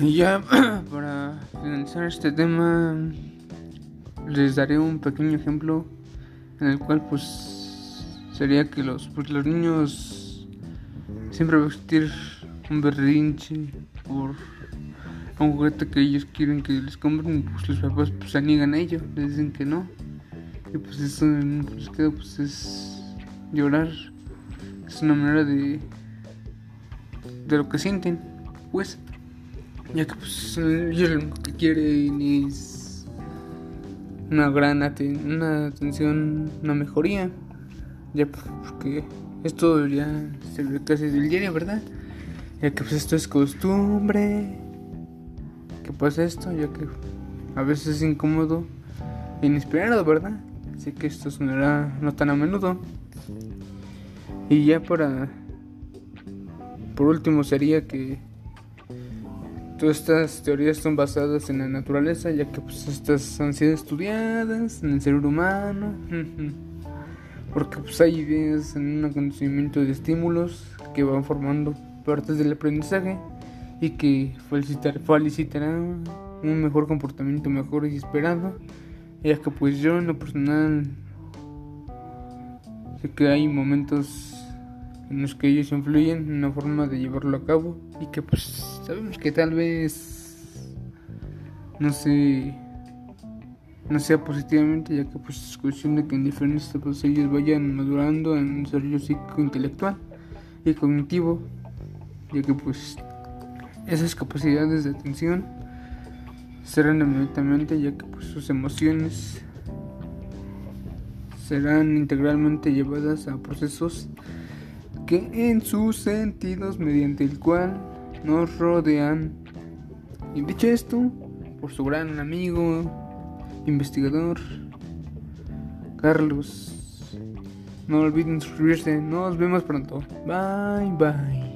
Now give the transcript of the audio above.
Y ya para finalizar este tema les daré un pequeño ejemplo en el cual pues sería que los pues, los niños siempre va a existir un berrinche por un juguete que ellos quieren que les compren pues los papás pues se niegan a ello les dicen que no. Y pues eso pues, queda pues es llorar. Es una manera de de lo que sienten pues ya que pues ellos lo que quieren es una gran una atención una mejoría. Ya pues, porque esto ya se casi del diario verdad ya que pues esto es costumbre. Que pasa esto ya que a veces es incómodo e inesperado verdad así que esto sonará no tan a menudo. Y ya para por último sería que todas estas teorías son basadas en la naturaleza ya que pues estas han sido estudiadas en el cerebro humano porque pues hay ideas en un acontecimiento de estímulos que van formando partes del aprendizaje y que felicitarán un mejor comportamiento mejor y esperado ya que pues yo en lo personal sé que hay momentos en los que ellos influyen en una forma de llevarlo a cabo y que pues sabemos que tal vez no sé no sea positivamente ya que pues es cuestión de que en diferentes etapas ellos vayan madurando en desarrollo psíquico intelectual y cognitivo ya que pues esas capacidades de atención serán inmediatamente ya que pues sus emociones serán integralmente llevadas a procesos que en sus sentidos mediante el cual nos rodean. Y dicho esto, por su gran amigo, investigador, Carlos, no olviden suscribirse, nos vemos pronto. Bye bye.